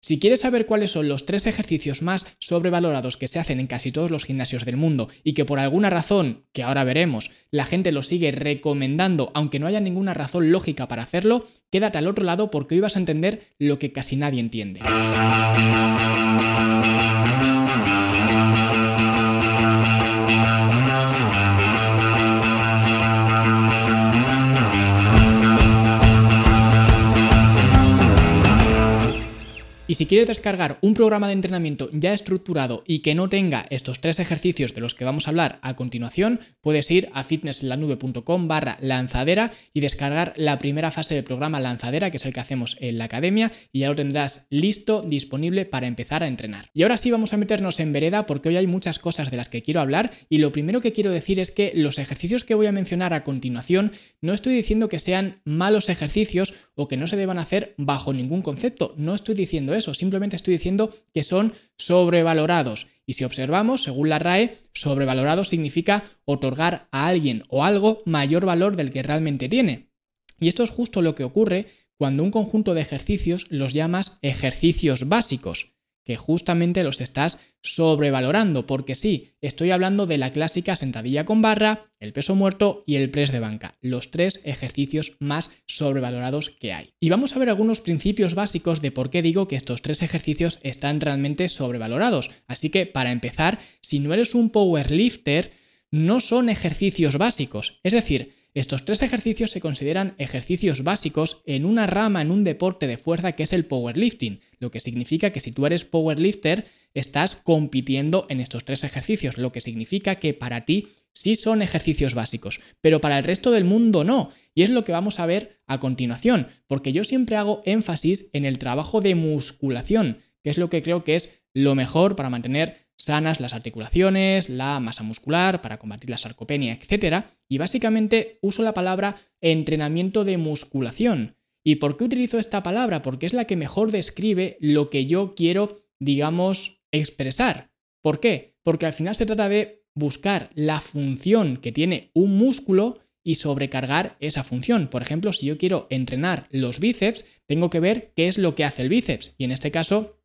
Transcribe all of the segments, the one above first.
Si quieres saber cuáles son los tres ejercicios más sobrevalorados que se hacen en casi todos los gimnasios del mundo y que por alguna razón, que ahora veremos, la gente los sigue recomendando aunque no haya ninguna razón lógica para hacerlo, quédate al otro lado porque hoy vas a entender lo que casi nadie entiende. Y si quieres descargar un programa de entrenamiento ya estructurado y que no tenga estos tres ejercicios de los que vamos a hablar a continuación, puedes ir a fitnesslanube.com barra lanzadera y descargar la primera fase del programa lanzadera, que es el que hacemos en la academia, y ya lo tendrás listo, disponible para empezar a entrenar. Y ahora sí vamos a meternos en vereda porque hoy hay muchas cosas de las que quiero hablar y lo primero que quiero decir es que los ejercicios que voy a mencionar a continuación no estoy diciendo que sean malos ejercicios o que no se deban hacer bajo ningún concepto, no estoy diciendo eso, simplemente estoy diciendo que son sobrevalorados. Y si observamos, según la RAE, sobrevalorado significa otorgar a alguien o algo mayor valor del que realmente tiene. Y esto es justo lo que ocurre cuando un conjunto de ejercicios los llamas ejercicios básicos que justamente los estás sobrevalorando, porque sí, estoy hablando de la clásica sentadilla con barra, el peso muerto y el press de banca, los tres ejercicios más sobrevalorados que hay. Y vamos a ver algunos principios básicos de por qué digo que estos tres ejercicios están realmente sobrevalorados. Así que, para empezar, si no eres un powerlifter, no son ejercicios básicos, es decir, estos tres ejercicios se consideran ejercicios básicos en una rama, en un deporte de fuerza que es el powerlifting, lo que significa que si tú eres powerlifter, estás compitiendo en estos tres ejercicios, lo que significa que para ti sí son ejercicios básicos, pero para el resto del mundo no. Y es lo que vamos a ver a continuación, porque yo siempre hago énfasis en el trabajo de musculación, que es lo que creo que es lo mejor para mantener sanas las articulaciones, la masa muscular, para combatir la sarcopenia, etc. Y básicamente uso la palabra entrenamiento de musculación. ¿Y por qué utilizo esta palabra? Porque es la que mejor describe lo que yo quiero, digamos, expresar. ¿Por qué? Porque al final se trata de buscar la función que tiene un músculo y sobrecargar esa función. Por ejemplo, si yo quiero entrenar los bíceps, tengo que ver qué es lo que hace el bíceps. Y en este caso,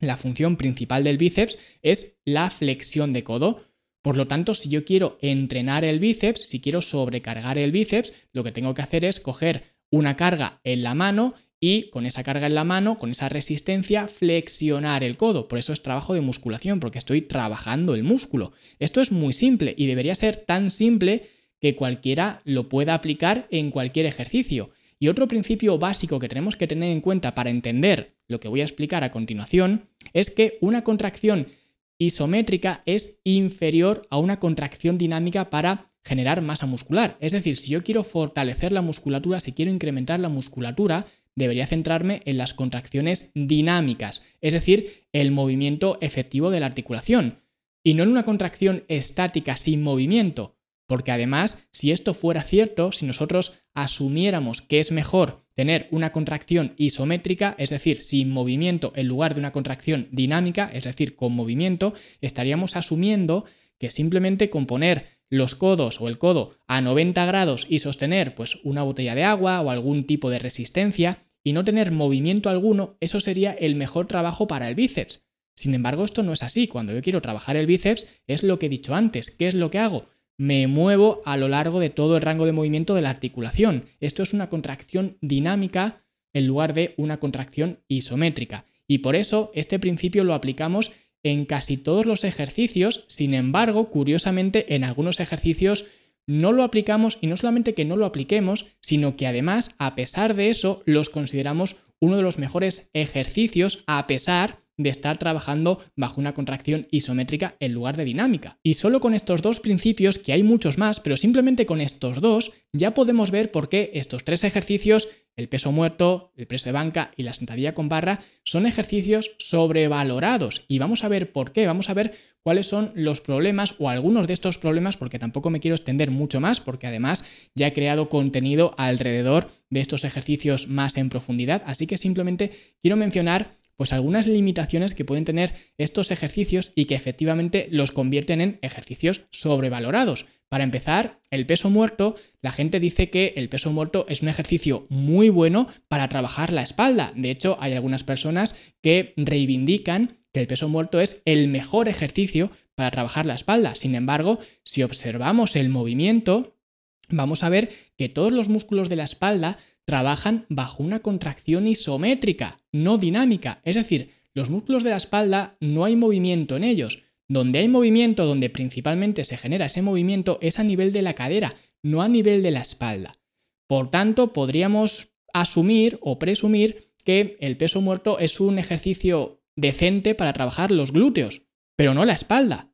la función principal del bíceps es la flexión de codo. Por lo tanto, si yo quiero entrenar el bíceps, si quiero sobrecargar el bíceps, lo que tengo que hacer es coger una carga en la mano y con esa carga en la mano, con esa resistencia, flexionar el codo. Por eso es trabajo de musculación, porque estoy trabajando el músculo. Esto es muy simple y debería ser tan simple que cualquiera lo pueda aplicar en cualquier ejercicio. Y otro principio básico que tenemos que tener en cuenta para entender lo que voy a explicar a continuación es que una contracción isométrica es inferior a una contracción dinámica para generar masa muscular. Es decir, si yo quiero fortalecer la musculatura, si quiero incrementar la musculatura, debería centrarme en las contracciones dinámicas, es decir, el movimiento efectivo de la articulación, y no en una contracción estática sin movimiento, porque además, si esto fuera cierto, si nosotros asumiéramos que es mejor tener una contracción isométrica, es decir, sin movimiento en lugar de una contracción dinámica, es decir, con movimiento, estaríamos asumiendo que simplemente con poner los codos o el codo a 90 grados y sostener pues una botella de agua o algún tipo de resistencia y no tener movimiento alguno, eso sería el mejor trabajo para el bíceps. Sin embargo, esto no es así. Cuando yo quiero trabajar el bíceps, es lo que he dicho antes. ¿Qué es lo que hago? Me muevo a lo largo de todo el rango de movimiento de la articulación. Esto es una contracción dinámica en lugar de una contracción isométrica. Y por eso este principio lo aplicamos en casi todos los ejercicios, sin embargo, curiosamente, en algunos ejercicios no lo aplicamos y no solamente que no lo apliquemos, sino que además, a pesar de eso, los consideramos uno de los mejores ejercicios a pesar de estar trabajando bajo una contracción isométrica en lugar de dinámica. Y solo con estos dos principios, que hay muchos más, pero simplemente con estos dos, ya podemos ver por qué estos tres ejercicios, el peso muerto, el press de banca y la sentadilla con barra, son ejercicios sobrevalorados. Y vamos a ver por qué, vamos a ver cuáles son los problemas o algunos de estos problemas, porque tampoco me quiero extender mucho más, porque además ya he creado contenido alrededor de estos ejercicios más en profundidad. Así que simplemente quiero mencionar pues algunas limitaciones que pueden tener estos ejercicios y que efectivamente los convierten en ejercicios sobrevalorados. Para empezar, el peso muerto, la gente dice que el peso muerto es un ejercicio muy bueno para trabajar la espalda. De hecho, hay algunas personas que reivindican que el peso muerto es el mejor ejercicio para trabajar la espalda. Sin embargo, si observamos el movimiento, vamos a ver que todos los músculos de la espalda trabajan bajo una contracción isométrica, no dinámica. Es decir, los músculos de la espalda no hay movimiento en ellos. Donde hay movimiento, donde principalmente se genera ese movimiento, es a nivel de la cadera, no a nivel de la espalda. Por tanto, podríamos asumir o presumir que el peso muerto es un ejercicio decente para trabajar los glúteos, pero no la espalda.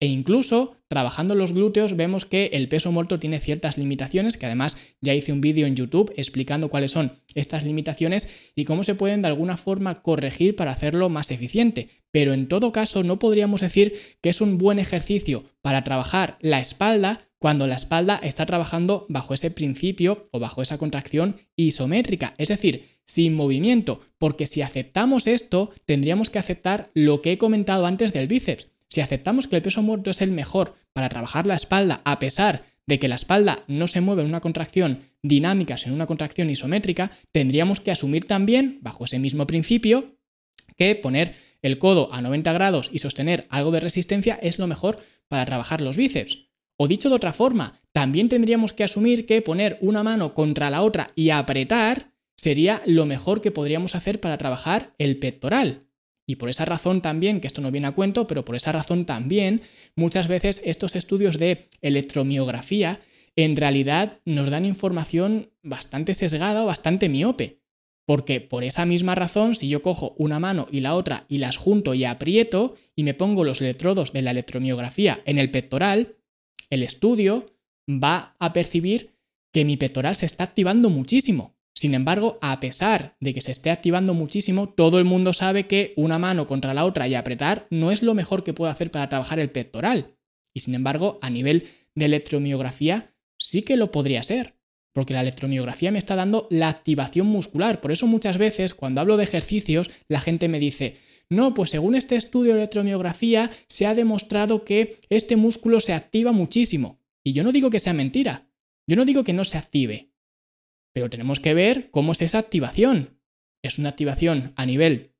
E incluso trabajando los glúteos vemos que el peso muerto tiene ciertas limitaciones, que además ya hice un vídeo en YouTube explicando cuáles son estas limitaciones y cómo se pueden de alguna forma corregir para hacerlo más eficiente. Pero en todo caso no podríamos decir que es un buen ejercicio para trabajar la espalda cuando la espalda está trabajando bajo ese principio o bajo esa contracción isométrica, es decir, sin movimiento, porque si aceptamos esto, tendríamos que aceptar lo que he comentado antes del bíceps. Si aceptamos que el peso muerto es el mejor para trabajar la espalda, a pesar de que la espalda no se mueve en una contracción dinámica, sino en una contracción isométrica, tendríamos que asumir también, bajo ese mismo principio, que poner el codo a 90 grados y sostener algo de resistencia es lo mejor para trabajar los bíceps. O dicho de otra forma, también tendríamos que asumir que poner una mano contra la otra y apretar sería lo mejor que podríamos hacer para trabajar el pectoral. Y por esa razón también, que esto no viene a cuento, pero por esa razón también, muchas veces estos estudios de electromiografía en realidad nos dan información bastante sesgada o bastante miope. Porque por esa misma razón, si yo cojo una mano y la otra y las junto y aprieto y me pongo los electrodos de la electromiografía en el pectoral, el estudio va a percibir que mi pectoral se está activando muchísimo. Sin embargo, a pesar de que se esté activando muchísimo, todo el mundo sabe que una mano contra la otra y apretar no es lo mejor que puedo hacer para trabajar el pectoral. Y sin embargo, a nivel de electromiografía, sí que lo podría ser. Porque la electromiografía me está dando la activación muscular. Por eso muchas veces cuando hablo de ejercicios, la gente me dice, no, pues según este estudio de electromiografía se ha demostrado que este músculo se activa muchísimo. Y yo no digo que sea mentira. Yo no digo que no se active. Pero tenemos que ver cómo es esa activación. Es una activación a nivel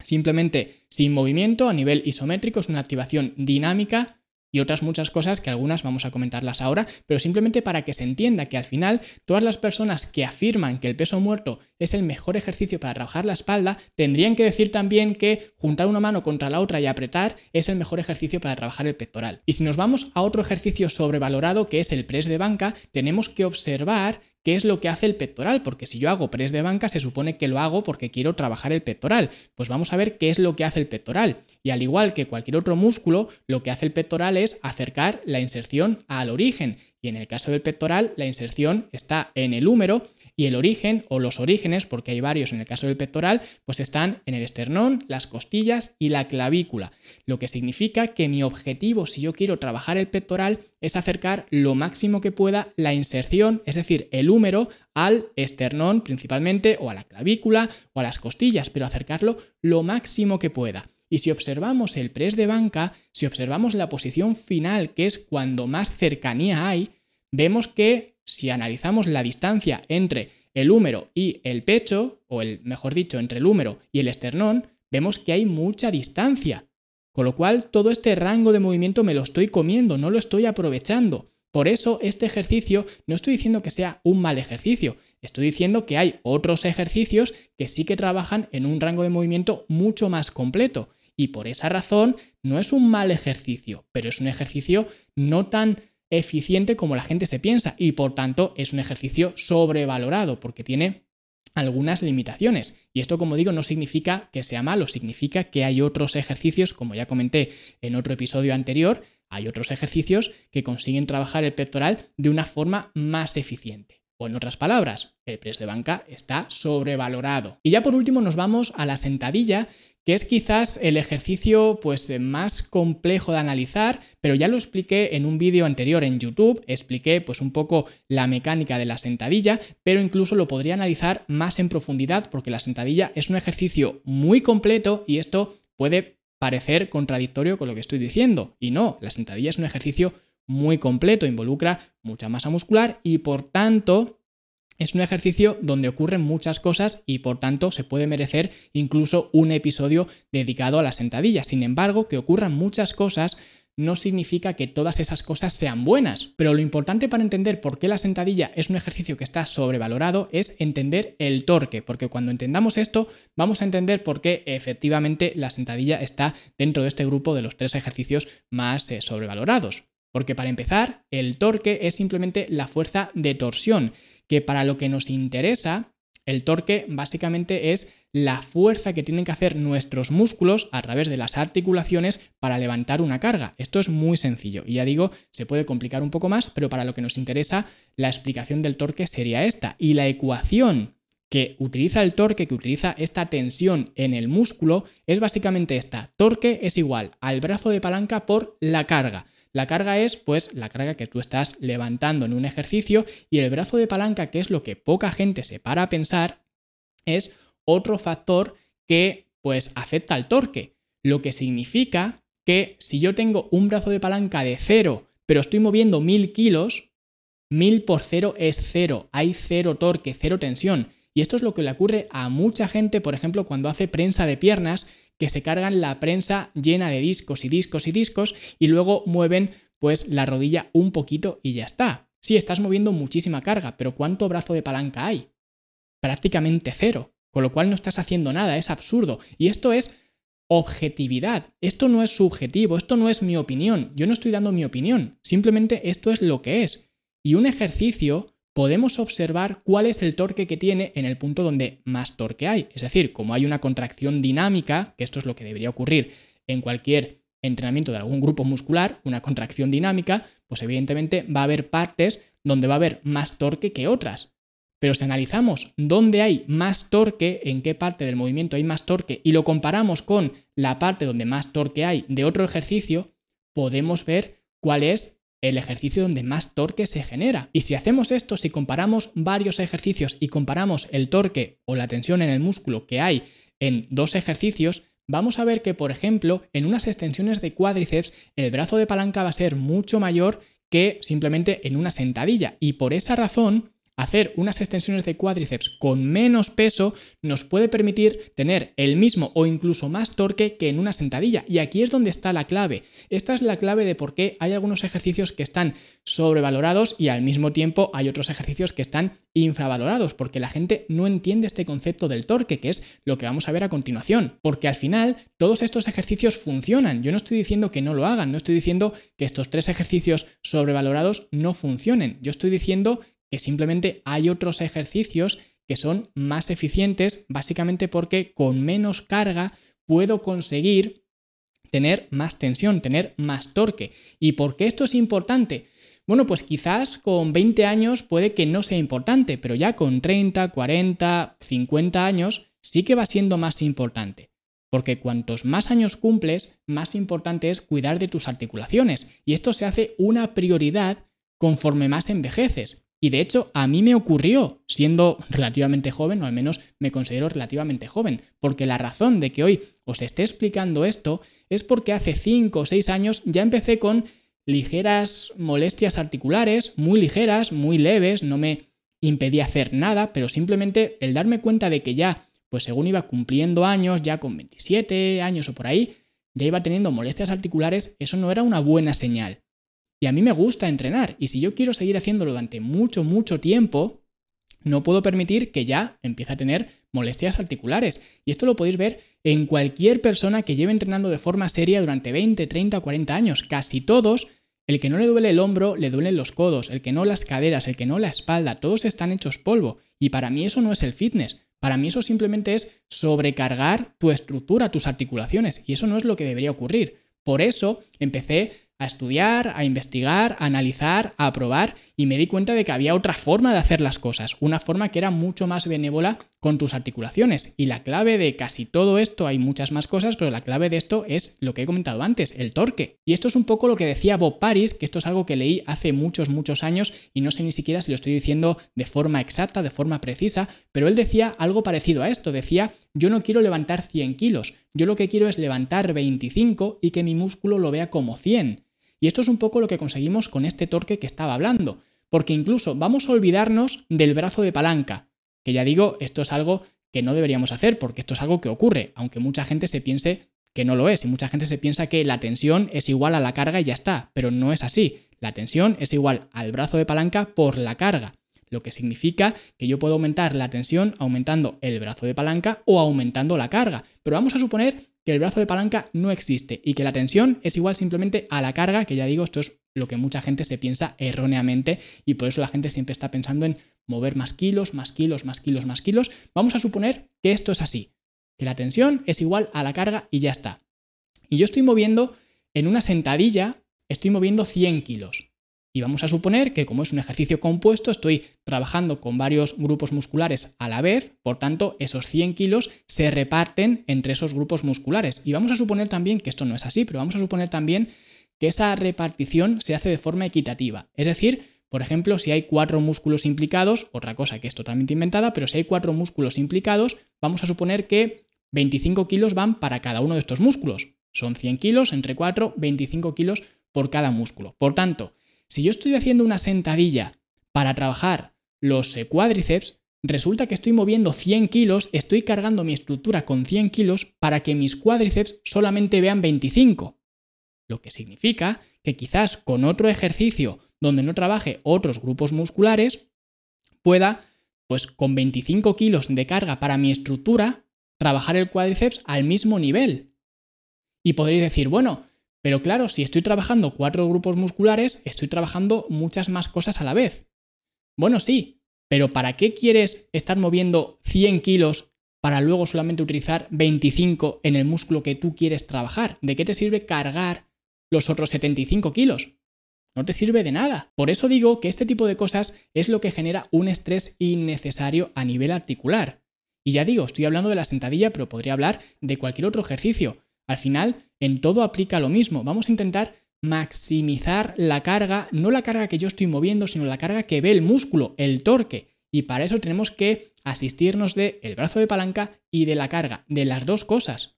simplemente sin movimiento, a nivel isométrico, es una activación dinámica y otras muchas cosas que algunas vamos a comentarlas ahora, pero simplemente para que se entienda que al final todas las personas que afirman que el peso muerto es el mejor ejercicio para trabajar la espalda, tendrían que decir también que juntar una mano contra la otra y apretar es el mejor ejercicio para trabajar el pectoral. Y si nos vamos a otro ejercicio sobrevalorado que es el press de banca, tenemos que observar qué es lo que hace el pectoral, porque si yo hago press de banca se supone que lo hago porque quiero trabajar el pectoral. Pues vamos a ver qué es lo que hace el pectoral. Y al igual que cualquier otro músculo, lo que hace el pectoral es acercar la inserción al origen. Y en el caso del pectoral, la inserción está en el húmero y el origen o los orígenes, porque hay varios en el caso del pectoral, pues están en el esternón, las costillas y la clavícula. Lo que significa que mi objetivo, si yo quiero trabajar el pectoral, es acercar lo máximo que pueda la inserción, es decir, el húmero, al esternón principalmente, o a la clavícula, o a las costillas, pero acercarlo lo máximo que pueda. Y si observamos el press de banca, si observamos la posición final, que es cuando más cercanía hay, vemos que si analizamos la distancia entre el húmero y el pecho, o el, mejor dicho, entre el húmero y el esternón, vemos que hay mucha distancia. Con lo cual, todo este rango de movimiento me lo estoy comiendo, no lo estoy aprovechando. Por eso, este ejercicio no estoy diciendo que sea un mal ejercicio, estoy diciendo que hay otros ejercicios que sí que trabajan en un rango de movimiento mucho más completo. Y por esa razón, no es un mal ejercicio, pero es un ejercicio no tan eficiente como la gente se piensa y por tanto es un ejercicio sobrevalorado porque tiene algunas limitaciones. Y esto, como digo, no significa que sea malo, significa que hay otros ejercicios, como ya comenté en otro episodio anterior, hay otros ejercicios que consiguen trabajar el pectoral de una forma más eficiente. O en otras palabras, el press de banca está sobrevalorado. Y ya por último nos vamos a la sentadilla, que es quizás el ejercicio pues más complejo de analizar, pero ya lo expliqué en un vídeo anterior en YouTube, expliqué pues un poco la mecánica de la sentadilla, pero incluso lo podría analizar más en profundidad porque la sentadilla es un ejercicio muy completo y esto puede parecer contradictorio con lo que estoy diciendo. Y no, la sentadilla es un ejercicio muy completo, involucra mucha masa muscular y por tanto es un ejercicio donde ocurren muchas cosas y por tanto se puede merecer incluso un episodio dedicado a la sentadilla. Sin embargo, que ocurran muchas cosas no significa que todas esas cosas sean buenas, pero lo importante para entender por qué la sentadilla es un ejercicio que está sobrevalorado es entender el torque, porque cuando entendamos esto vamos a entender por qué efectivamente la sentadilla está dentro de este grupo de los tres ejercicios más eh, sobrevalorados. Porque para empezar, el torque es simplemente la fuerza de torsión, que para lo que nos interesa, el torque básicamente es la fuerza que tienen que hacer nuestros músculos a través de las articulaciones para levantar una carga. Esto es muy sencillo y ya digo, se puede complicar un poco más, pero para lo que nos interesa, la explicación del torque sería esta. Y la ecuación que utiliza el torque, que utiliza esta tensión en el músculo, es básicamente esta. Torque es igual al brazo de palanca por la carga. La carga es pues la carga que tú estás levantando en un ejercicio y el brazo de palanca, que es lo que poca gente se para a pensar, es otro factor que pues afecta al torque, lo que significa que si yo tengo un brazo de palanca de cero, pero estoy moviendo mil kilos, mil por cero es cero, hay cero torque, cero tensión. Y esto es lo que le ocurre a mucha gente, por ejemplo, cuando hace prensa de piernas, que se cargan la prensa llena de discos y discos y discos y luego mueven pues la rodilla un poquito y ya está. Sí, estás moviendo muchísima carga, pero ¿cuánto brazo de palanca hay? Prácticamente cero, con lo cual no estás haciendo nada, es absurdo. Y esto es objetividad, esto no es subjetivo, esto no es mi opinión, yo no estoy dando mi opinión, simplemente esto es lo que es. Y un ejercicio podemos observar cuál es el torque que tiene en el punto donde más torque hay. Es decir, como hay una contracción dinámica, que esto es lo que debería ocurrir en cualquier entrenamiento de algún grupo muscular, una contracción dinámica, pues evidentemente va a haber partes donde va a haber más torque que otras. Pero si analizamos dónde hay más torque, en qué parte del movimiento hay más torque, y lo comparamos con la parte donde más torque hay de otro ejercicio, podemos ver cuál es el ejercicio donde más torque se genera. Y si hacemos esto, si comparamos varios ejercicios y comparamos el torque o la tensión en el músculo que hay en dos ejercicios, vamos a ver que, por ejemplo, en unas extensiones de cuádriceps, el brazo de palanca va a ser mucho mayor que simplemente en una sentadilla. Y por esa razón, hacer unas extensiones de cuádriceps con menos peso nos puede permitir tener el mismo o incluso más torque que en una sentadilla. Y aquí es donde está la clave. Esta es la clave de por qué hay algunos ejercicios que están sobrevalorados y al mismo tiempo hay otros ejercicios que están infravalorados, porque la gente no entiende este concepto del torque, que es lo que vamos a ver a continuación. Porque al final todos estos ejercicios funcionan. Yo no estoy diciendo que no lo hagan, no estoy diciendo que estos tres ejercicios sobrevalorados no funcionen. Yo estoy diciendo que simplemente hay otros ejercicios que son más eficientes, básicamente porque con menos carga puedo conseguir tener más tensión, tener más torque. ¿Y por qué esto es importante? Bueno, pues quizás con 20 años puede que no sea importante, pero ya con 30, 40, 50 años sí que va siendo más importante. Porque cuantos más años cumples, más importante es cuidar de tus articulaciones. Y esto se hace una prioridad conforme más envejeces. Y de hecho, a mí me ocurrió siendo relativamente joven, o al menos me considero relativamente joven, porque la razón de que hoy os esté explicando esto es porque hace 5 o 6 años ya empecé con ligeras molestias articulares, muy ligeras, muy leves, no me impedía hacer nada, pero simplemente el darme cuenta de que ya, pues según iba cumpliendo años, ya con 27 años o por ahí, ya iba teniendo molestias articulares, eso no era una buena señal. Y a mí me gusta entrenar. Y si yo quiero seguir haciéndolo durante mucho, mucho tiempo, no puedo permitir que ya empiece a tener molestias articulares. Y esto lo podéis ver en cualquier persona que lleve entrenando de forma seria durante 20, 30 o 40 años. Casi todos, el que no le duele el hombro, le duelen los codos, el que no las caderas, el que no la espalda, todos están hechos polvo. Y para mí eso no es el fitness. Para mí eso simplemente es sobrecargar tu estructura, tus articulaciones. Y eso no es lo que debería ocurrir. Por eso empecé a estudiar, a investigar, a analizar, a probar y me di cuenta de que había otra forma de hacer las cosas, una forma que era mucho más benévola con tus articulaciones. Y la clave de casi todo esto, hay muchas más cosas, pero la clave de esto es lo que he comentado antes, el torque. Y esto es un poco lo que decía Bob Paris, que esto es algo que leí hace muchos, muchos años y no sé ni siquiera si lo estoy diciendo de forma exacta, de forma precisa, pero él decía algo parecido a esto, decía, yo no quiero levantar 100 kilos, yo lo que quiero es levantar 25 y que mi músculo lo vea como 100. Y esto es un poco lo que conseguimos con este torque que estaba hablando, porque incluso vamos a olvidarnos del brazo de palanca, que ya digo, esto es algo que no deberíamos hacer, porque esto es algo que ocurre, aunque mucha gente se piense que no lo es, y mucha gente se piensa que la tensión es igual a la carga y ya está, pero no es así. La tensión es igual al brazo de palanca por la carga, lo que significa que yo puedo aumentar la tensión aumentando el brazo de palanca o aumentando la carga. Pero vamos a suponer que el brazo de palanca no existe y que la tensión es igual simplemente a la carga, que ya digo, esto es lo que mucha gente se piensa erróneamente y por eso la gente siempre está pensando en mover más kilos, más kilos, más kilos, más kilos. Vamos a suponer que esto es así, que la tensión es igual a la carga y ya está. Y yo estoy moviendo en una sentadilla, estoy moviendo 100 kilos. Y vamos a suponer que como es un ejercicio compuesto, estoy trabajando con varios grupos musculares a la vez, por tanto, esos 100 kilos se reparten entre esos grupos musculares. Y vamos a suponer también que esto no es así, pero vamos a suponer también que esa repartición se hace de forma equitativa. Es decir, por ejemplo, si hay cuatro músculos implicados, otra cosa que es totalmente inventada, pero si hay cuatro músculos implicados, vamos a suponer que 25 kilos van para cada uno de estos músculos. Son 100 kilos entre 4, 25 kilos por cada músculo. Por tanto, si yo estoy haciendo una sentadilla para trabajar los eh, cuádriceps, resulta que estoy moviendo 100 kilos, estoy cargando mi estructura con 100 kilos para que mis cuádriceps solamente vean 25. Lo que significa que quizás con otro ejercicio donde no trabaje otros grupos musculares, pueda, pues con 25 kilos de carga para mi estructura, trabajar el cuádriceps al mismo nivel. Y podréis decir, bueno, pero claro, si estoy trabajando cuatro grupos musculares, estoy trabajando muchas más cosas a la vez. Bueno, sí, pero ¿para qué quieres estar moviendo 100 kilos para luego solamente utilizar 25 en el músculo que tú quieres trabajar? ¿De qué te sirve cargar los otros 75 kilos? No te sirve de nada. Por eso digo que este tipo de cosas es lo que genera un estrés innecesario a nivel articular. Y ya digo, estoy hablando de la sentadilla, pero podría hablar de cualquier otro ejercicio. Al final, en todo aplica lo mismo. Vamos a intentar maximizar la carga, no la carga que yo estoy moviendo, sino la carga que ve el músculo, el torque. Y para eso tenemos que asistirnos del el brazo de palanca y de la carga, de las dos cosas.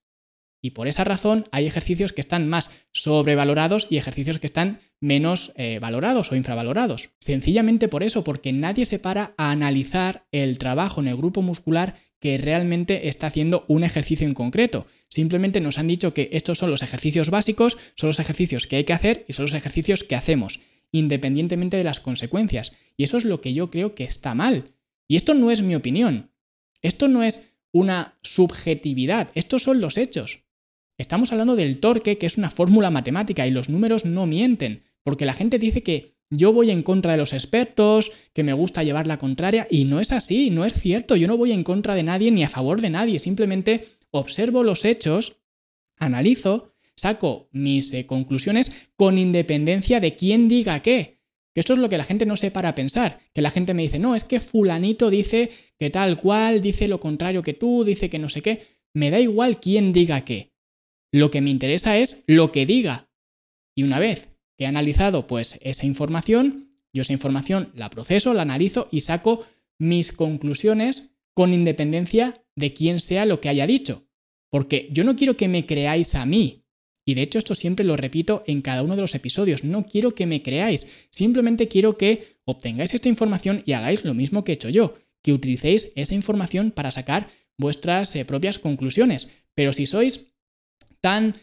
Y por esa razón hay ejercicios que están más sobrevalorados y ejercicios que están menos eh, valorados o infravalorados. Sencillamente por eso, porque nadie se para a analizar el trabajo en el grupo muscular que realmente está haciendo un ejercicio en concreto. Simplemente nos han dicho que estos son los ejercicios básicos, son los ejercicios que hay que hacer y son los ejercicios que hacemos, independientemente de las consecuencias. Y eso es lo que yo creo que está mal. Y esto no es mi opinión. Esto no es una subjetividad. Estos son los hechos. Estamos hablando del torque, que es una fórmula matemática, y los números no mienten, porque la gente dice que yo voy en contra de los expertos, que me gusta llevar la contraria, y no es así, no es cierto, yo no voy en contra de nadie ni a favor de nadie, simplemente observo los hechos, analizo, saco mis eh, conclusiones con independencia de quién diga qué. Que esto es lo que la gente no se para pensar, que la gente me dice, no, es que fulanito dice que tal cual, dice lo contrario que tú, dice que no sé qué, me da igual quién diga qué. Lo que me interesa es lo que diga. Y una vez que he analizado pues esa información, yo esa información la proceso, la analizo y saco mis conclusiones con independencia de quién sea lo que haya dicho. Porque yo no quiero que me creáis a mí. Y de hecho esto siempre lo repito en cada uno de los episodios. No quiero que me creáis. Simplemente quiero que obtengáis esta información y hagáis lo mismo que he hecho yo. Que utilicéis esa información para sacar vuestras eh, propias conclusiones. Pero si sois tan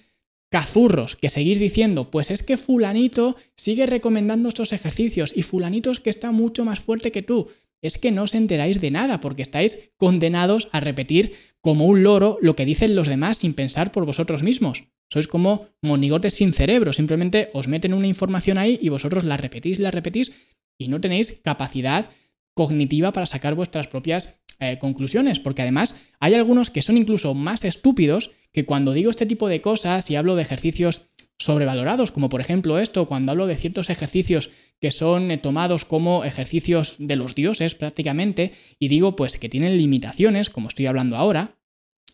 cazurros que seguís diciendo, pues es que fulanito sigue recomendando estos ejercicios y fulanito es que está mucho más fuerte que tú. Es que no os enteráis de nada porque estáis condenados a repetir como un loro lo que dicen los demás sin pensar por vosotros mismos. Sois como monigotes sin cerebro, simplemente os meten una información ahí y vosotros la repetís, la repetís y no tenéis capacidad cognitiva para sacar vuestras propias eh, conclusiones, porque además hay algunos que son incluso más estúpidos que cuando digo este tipo de cosas y hablo de ejercicios sobrevalorados, como por ejemplo esto, cuando hablo de ciertos ejercicios que son eh, tomados como ejercicios de los dioses prácticamente, y digo pues que tienen limitaciones, como estoy hablando ahora,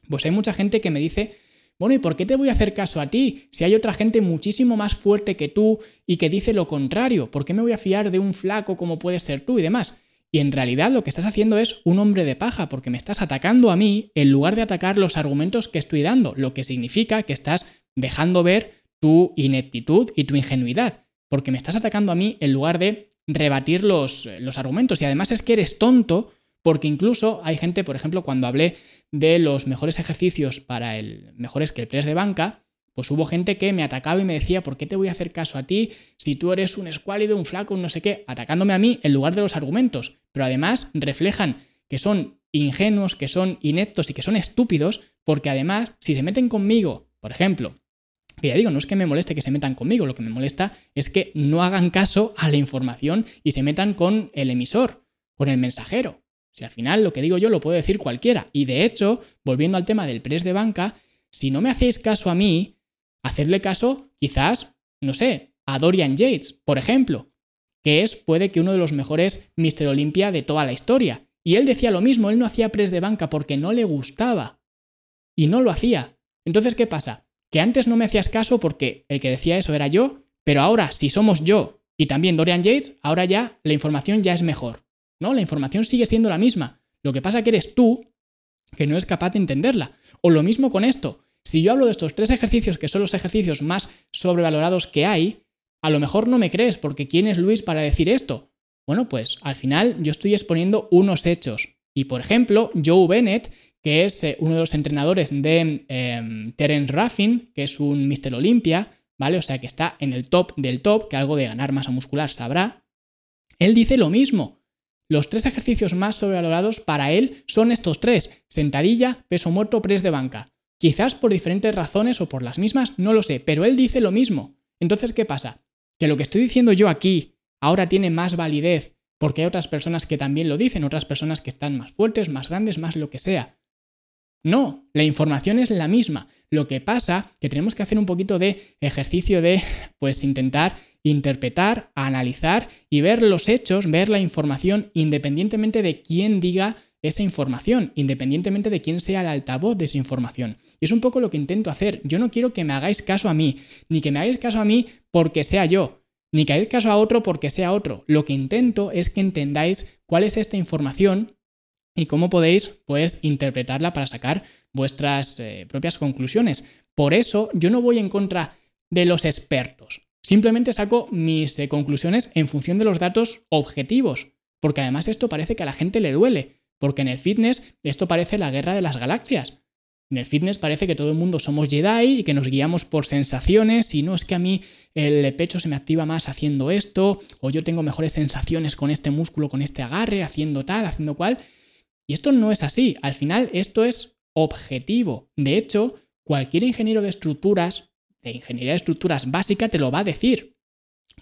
pues hay mucha gente que me dice, bueno, ¿y por qué te voy a hacer caso a ti si hay otra gente muchísimo más fuerte que tú y que dice lo contrario? ¿Por qué me voy a fiar de un flaco como puedes ser tú y demás? Y en realidad lo que estás haciendo es un hombre de paja, porque me estás atacando a mí en lugar de atacar los argumentos que estoy dando, lo que significa que estás dejando ver tu ineptitud y tu ingenuidad, porque me estás atacando a mí en lugar de rebatir los, los argumentos. Y además es que eres tonto, porque incluso hay gente, por ejemplo, cuando hablé de los mejores ejercicios para el mejores que el press de banca, pues hubo gente que me atacaba y me decía, ¿por qué te voy a hacer caso a ti si tú eres un escuálido, un flaco, un no sé qué? Atacándome a mí en lugar de los argumentos. Pero además reflejan que son ingenuos, que son ineptos y que son estúpidos, porque además, si se meten conmigo, por ejemplo, que ya digo, no es que me moleste que se metan conmigo, lo que me molesta es que no hagan caso a la información y se metan con el emisor, con el mensajero. Si al final lo que digo yo lo puede decir cualquiera. Y de hecho, volviendo al tema del press de banca, si no me hacéis caso a mí, hacedle caso quizás, no sé, a Dorian Yates, por ejemplo, que es puede que uno de los mejores Mr. Olympia de toda la historia. Y él decía lo mismo, él no hacía press de banca porque no le gustaba. Y no lo hacía. Entonces, ¿qué pasa? Que antes no me hacías caso porque el que decía eso era yo, pero ahora, si somos yo y también Dorian Yates, ahora ya la información ya es mejor. ¿No? La información sigue siendo la misma. Lo que pasa que eres tú que no es capaz de entenderla. O lo mismo con esto. Si yo hablo de estos tres ejercicios que son los ejercicios más sobrevalorados que hay, a lo mejor no me crees porque ¿quién es Luis para decir esto? Bueno, pues al final yo estoy exponiendo unos hechos. Y por ejemplo, Joe Bennett, que es eh, uno de los entrenadores de eh, Terence Ruffin, que es un Mr. Olympia, ¿vale? O sea que está en el top del top, que algo de ganar masa muscular sabrá. Él dice lo mismo. Los tres ejercicios más sobrevalorados para él son estos tres: sentadilla, peso muerto, press de banca. Quizás por diferentes razones o por las mismas, no lo sé, pero él dice lo mismo. Entonces, ¿qué pasa? Que lo que estoy diciendo yo aquí ahora tiene más validez porque hay otras personas que también lo dicen, otras personas que están más fuertes, más grandes, más lo que sea. No, la información es la misma. Lo que pasa que tenemos que hacer un poquito de ejercicio de pues intentar interpretar, analizar y ver los hechos, ver la información independientemente de quién diga esa información, independientemente de quién sea el altavoz de esa información. Y es un poco lo que intento hacer. Yo no quiero que me hagáis caso a mí, ni que me hagáis caso a mí porque sea yo, ni que hagáis caso a otro porque sea otro. Lo que intento es que entendáis cuál es esta información y cómo podéis, pues, interpretarla para sacar vuestras eh, propias conclusiones. Por eso yo no voy en contra de los expertos. Simplemente saco mis eh, conclusiones en función de los datos objetivos, porque además esto parece que a la gente le duele. Porque en el fitness esto parece la guerra de las galaxias. En el fitness parece que todo el mundo somos Jedi y que nos guiamos por sensaciones y no es que a mí el pecho se me activa más haciendo esto o yo tengo mejores sensaciones con este músculo, con este agarre, haciendo tal, haciendo cual. Y esto no es así. Al final esto es objetivo. De hecho, cualquier ingeniero de estructuras, de ingeniería de estructuras básica, te lo va a decir.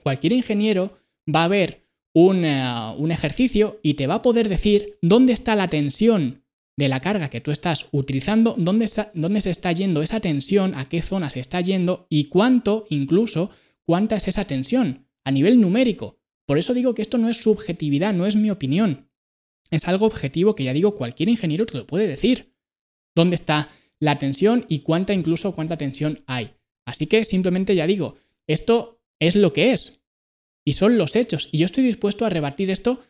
Cualquier ingeniero va a ver un, ejercicio y te va a poder decir dónde está la tensión de la carga que tú estás utilizando, dónde, dónde se está yendo esa tensión, a qué zona se está yendo y cuánto, incluso, cuánta es esa tensión a nivel numérico. Por eso digo que esto no es subjetividad, no es mi opinión. Es algo objetivo que ya digo, cualquier ingeniero te lo puede decir. ¿Dónde está la tensión y cuánta incluso cuánta tensión hay? Así que simplemente ya digo, esto es lo que es y son los hechos. Y yo estoy dispuesto a rebatir esto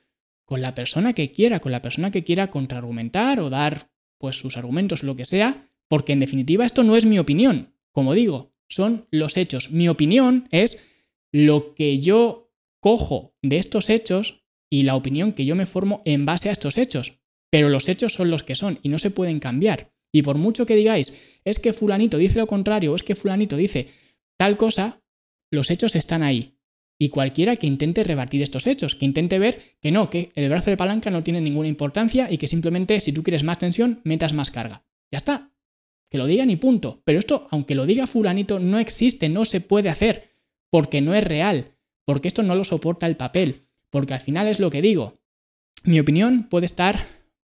con la persona que quiera, con la persona que quiera contraargumentar o dar pues sus argumentos, lo que sea, porque en definitiva esto no es mi opinión. Como digo, son los hechos. Mi opinión es lo que yo cojo de estos hechos y la opinión que yo me formo en base a estos hechos. Pero los hechos son los que son y no se pueden cambiar. Y por mucho que digáis, es que fulanito dice lo contrario o es que fulanito dice tal cosa, los hechos están ahí y cualquiera que intente rebatir estos hechos, que intente ver que no, que el brazo de palanca no tiene ninguna importancia y que simplemente si tú quieres más tensión, metas más carga. Ya está. Que lo digan y punto. Pero esto, aunque lo diga fulanito, no existe, no se puede hacer, porque no es real, porque esto no lo soporta el papel, porque al final es lo que digo. Mi opinión puede estar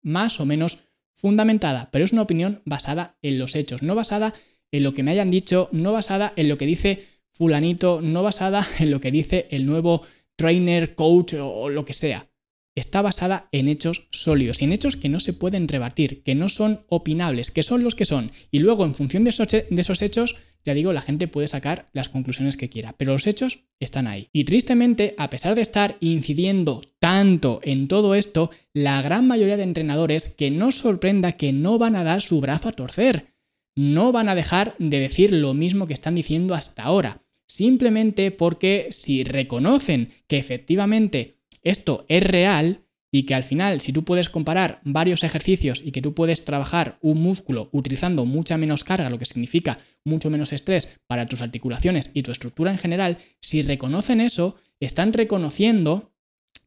más o menos fundamentada, pero es una opinión basada en los hechos, no basada en lo que me hayan dicho, no basada en lo que dice fulanito, no basada en lo que dice el nuevo trainer, coach o lo que sea. Está basada en hechos sólidos y en hechos que no se pueden rebatir, que no son opinables, que son los que son. Y luego, en función de esos, hechos, ya digo, la gente puede sacar las conclusiones que quiera, pero los hechos están ahí. Y tristemente, a pesar de estar incidiendo tanto en todo esto, la gran mayoría de entrenadores que no sorprenda que no van a dar su brazo a torcer, no van a dejar de decir lo mismo que están diciendo hasta ahora, simplemente porque si reconocen que efectivamente esto es real y que al final si tú puedes comparar varios ejercicios y que tú puedes trabajar un músculo utilizando mucha menos carga, lo que significa mucho menos estrés para tus articulaciones y tu estructura en general, si reconocen eso, están reconociendo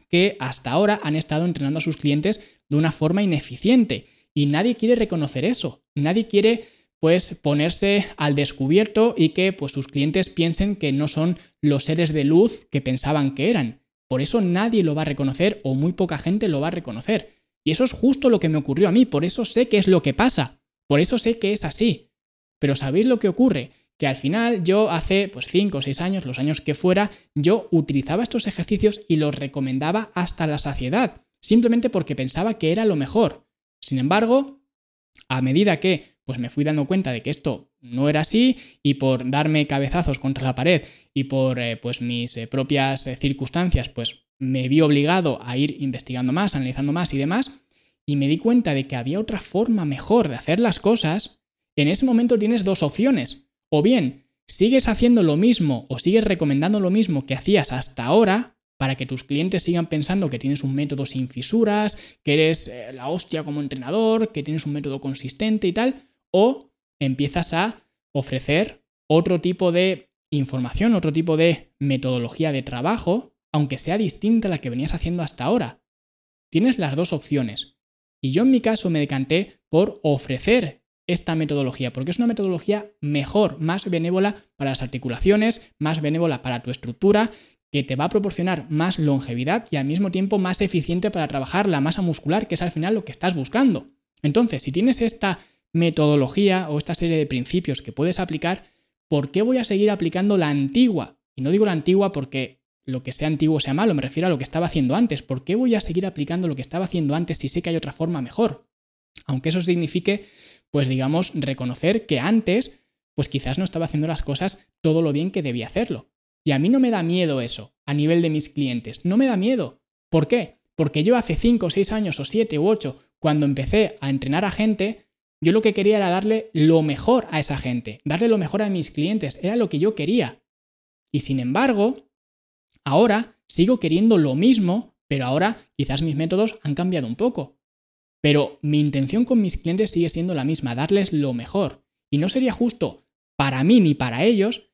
que hasta ahora han estado entrenando a sus clientes de una forma ineficiente. Y nadie quiere reconocer eso, nadie quiere pues ponerse al descubierto y que pues sus clientes piensen que no son los seres de luz que pensaban que eran. Por eso nadie lo va a reconocer o muy poca gente lo va a reconocer. Y eso es justo lo que me ocurrió a mí, por eso sé qué es lo que pasa, por eso sé que es así. Pero ¿sabéis lo que ocurre? Que al final yo hace pues 5 o 6 años, los años que fuera, yo utilizaba estos ejercicios y los recomendaba hasta la saciedad, simplemente porque pensaba que era lo mejor. Sin embargo, a medida que pues me fui dando cuenta de que esto no era así y por darme cabezazos contra la pared y por eh, pues mis eh, propias eh, circunstancias, pues me vi obligado a ir investigando más, analizando más y demás, y me di cuenta de que había otra forma mejor de hacer las cosas, en ese momento tienes dos opciones. O bien, sigues haciendo lo mismo o sigues recomendando lo mismo que hacías hasta ahora, para que tus clientes sigan pensando que tienes un método sin fisuras, que eres la hostia como entrenador, que tienes un método consistente y tal, o empiezas a ofrecer otro tipo de información, otro tipo de metodología de trabajo, aunque sea distinta a la que venías haciendo hasta ahora. Tienes las dos opciones. Y yo en mi caso me decanté por ofrecer esta metodología, porque es una metodología mejor, más benévola para las articulaciones, más benévola para tu estructura, que te va a proporcionar más longevidad y al mismo tiempo más eficiente para trabajar la masa muscular, que es al final lo que estás buscando. Entonces, si tienes esta metodología o esta serie de principios que puedes aplicar, ¿por qué voy a seguir aplicando la antigua? Y no digo la antigua porque lo que sea antiguo sea malo, me refiero a lo que estaba haciendo antes. ¿Por qué voy a seguir aplicando lo que estaba haciendo antes si sé que hay otra forma mejor? Aunque eso signifique, pues digamos, reconocer que antes, pues quizás no estaba haciendo las cosas todo lo bien que debía hacerlo. Y a mí no me da miedo eso, a nivel de mis clientes. No me da miedo. ¿Por qué? Porque yo hace 5 o 6 años o 7 u 8, cuando empecé a entrenar a gente, yo lo que quería era darle lo mejor a esa gente, darle lo mejor a mis clientes, era lo que yo quería. Y sin embargo, ahora sigo queriendo lo mismo, pero ahora quizás mis métodos han cambiado un poco. Pero mi intención con mis clientes sigue siendo la misma, darles lo mejor. Y no sería justo para mí ni para ellos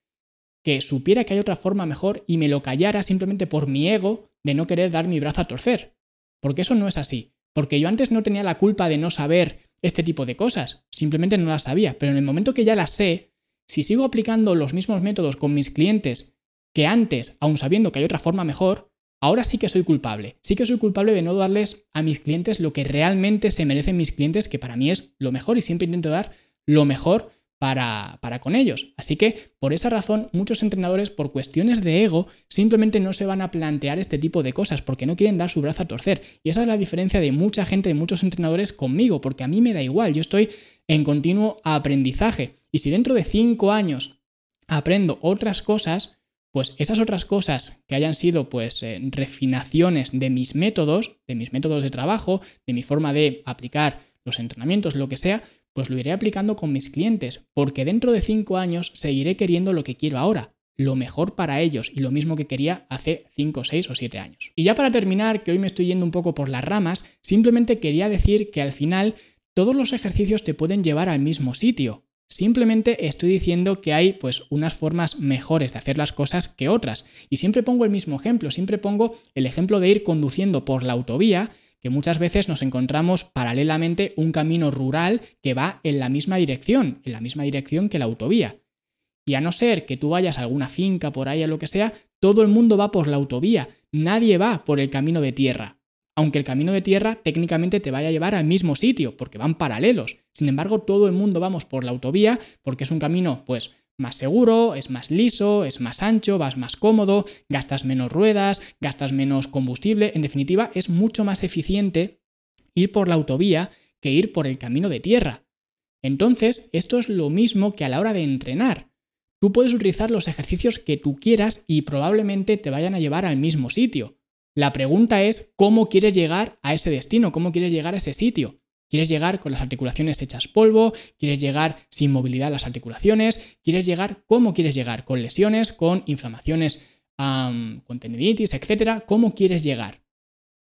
que supiera que hay otra forma mejor y me lo callara simplemente por mi ego de no querer dar mi brazo a torcer. Porque eso no es así. Porque yo antes no tenía la culpa de no saber este tipo de cosas. Simplemente no las sabía. Pero en el momento que ya las sé, si sigo aplicando los mismos métodos con mis clientes que antes, aun sabiendo que hay otra forma mejor, ahora sí que soy culpable. Sí que soy culpable de no darles a mis clientes lo que realmente se merecen mis clientes, que para mí es lo mejor y siempre intento dar lo mejor para, para, con ellos. Así que por esa razón muchos entrenadores por cuestiones de ego simplemente no se van a plantear este tipo de cosas porque no quieren dar su brazo a torcer. Y esa es la diferencia de mucha gente, de muchos entrenadores conmigo, porque a mí me da igual, yo estoy en continuo aprendizaje. Y si dentro de cinco años aprendo otras cosas, pues esas otras cosas que hayan sido pues eh, refinaciones de mis métodos, de mis métodos de trabajo, de mi forma de aplicar los entrenamientos, lo que sea, pues lo iré aplicando con mis clientes, porque dentro de cinco años seguiré queriendo lo que quiero ahora, lo mejor para ellos y lo mismo que quería hace 5, 6 o 7 años. Y ya para terminar, que hoy me estoy yendo un poco por las ramas, simplemente quería decir que al final todos los ejercicios te pueden llevar al mismo sitio. Simplemente estoy diciendo que hay pues unas formas mejores de hacer las cosas que otras. Y siempre pongo el mismo ejemplo, siempre pongo el ejemplo de ir conduciendo por la autovía que muchas veces nos encontramos paralelamente un camino rural que va en la misma dirección, en la misma dirección que la autovía. Y a no ser que tú vayas a alguna finca por ahí, a lo que sea, todo el mundo va por la autovía, nadie va por el camino de tierra. Aunque el camino de tierra técnicamente te vaya a llevar al mismo sitio, porque van paralelos. Sin embargo, todo el mundo vamos por la autovía porque es un camino, pues, más seguro, es más liso, es más ancho, vas más cómodo, gastas menos ruedas, gastas menos combustible. En definitiva, es mucho más eficiente ir por la autovía que ir por el camino de tierra. Entonces, esto es lo mismo que a la hora de entrenar. Tú puedes utilizar los ejercicios que tú quieras y probablemente te vayan a llevar al mismo sitio. La pregunta es cómo quieres llegar a ese destino, cómo quieres llegar a ese sitio. ¿Quieres llegar con las articulaciones hechas polvo? ¿Quieres llegar sin movilidad a las articulaciones? ¿Quieres llegar cómo quieres llegar? ¿Con lesiones? ¿Con inflamaciones? ¿Con tendinitis? Etcétera. ¿Cómo quieres llegar?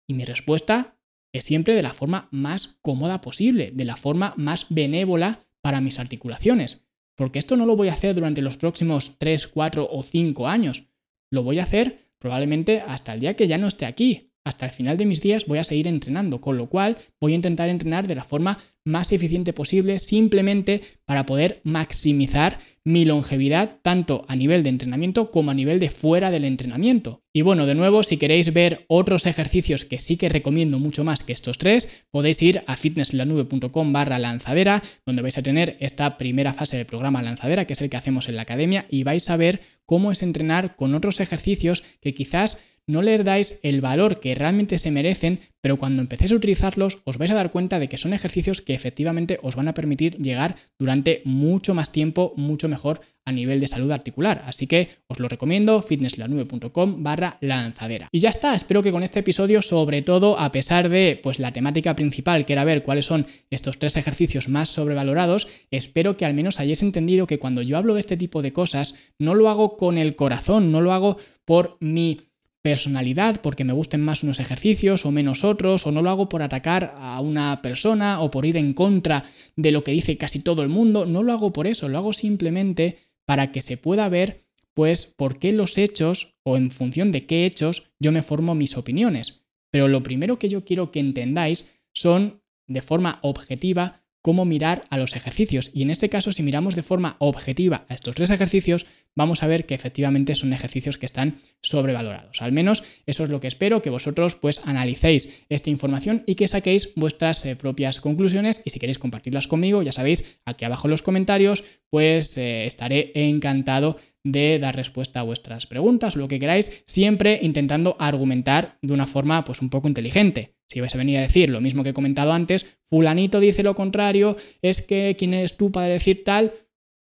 Y mi respuesta es siempre de la forma más cómoda posible, de la forma más benévola para mis articulaciones. Porque esto no lo voy a hacer durante los próximos 3, 4 o 5 años. Lo voy a hacer probablemente hasta el día que ya no esté aquí, hasta el final de mis días voy a seguir entrenando, con lo cual voy a intentar entrenar de la forma más eficiente posible simplemente para poder maximizar mi longevidad tanto a nivel de entrenamiento como a nivel de fuera del entrenamiento. Y bueno, de nuevo, si queréis ver otros ejercicios que sí que recomiendo mucho más que estos tres, podéis ir a fitnesslanube.com barra lanzadera, donde vais a tener esta primera fase del programa lanzadera, que es el que hacemos en la academia, y vais a ver cómo es entrenar con otros ejercicios que quizás no les dais el valor que realmente se merecen, pero cuando empecéis a utilizarlos os vais a dar cuenta de que son ejercicios que efectivamente os van a permitir llegar durante mucho más tiempo, mucho mejor a nivel de salud articular. Así que os lo recomiendo, fitnesslanube.com barra lanzadera. Y ya está, espero que con este episodio, sobre todo a pesar de pues la temática principal, que era ver cuáles son estos tres ejercicios más sobrevalorados, espero que al menos hayáis entendido que cuando yo hablo de este tipo de cosas, no lo hago con el corazón, no lo hago por mi personalidad, porque me gusten más unos ejercicios o menos otros, o no lo hago por atacar a una persona o por ir en contra de lo que dice casi todo el mundo, no lo hago por eso, lo hago simplemente para que se pueda ver, pues, por qué los hechos o en función de qué hechos yo me formo mis opiniones. Pero lo primero que yo quiero que entendáis son, de forma objetiva, cómo mirar a los ejercicios. Y en este caso, si miramos de forma objetiva a estos tres ejercicios, vamos a ver que efectivamente son ejercicios que están sobrevalorados. Al menos eso es lo que espero, que vosotros pues analicéis esta información y que saquéis vuestras eh, propias conclusiones y si queréis compartirlas conmigo, ya sabéis, aquí abajo en los comentarios, pues eh, estaré encantado de dar respuesta a vuestras preguntas o lo que queráis, siempre intentando argumentar de una forma pues un poco inteligente. Si vais a venir a decir lo mismo que he comentado antes, fulanito dice lo contrario, es que quién eres tú para decir tal,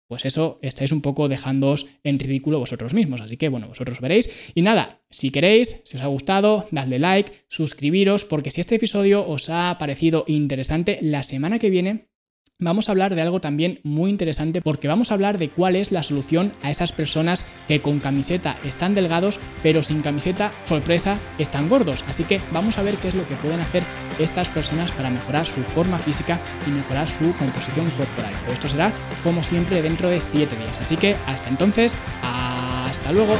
pues eso estáis un poco dejándoos en ridículo vosotros mismos. Así que bueno, vosotros veréis. Y nada, si queréis, si os ha gustado, dadle like, suscribiros, porque si este episodio os ha parecido interesante, la semana que viene vamos a hablar de algo también muy interesante porque vamos a hablar de cuál es la solución a esas personas que con camiseta están delgados pero sin camiseta, sorpresa, están gordos. Así que vamos a ver qué es lo que pueden hacer estas personas para mejorar su forma física y mejorar su composición corporal. Pero esto será como siempre dentro de 7 días. Así que hasta entonces, hasta luego.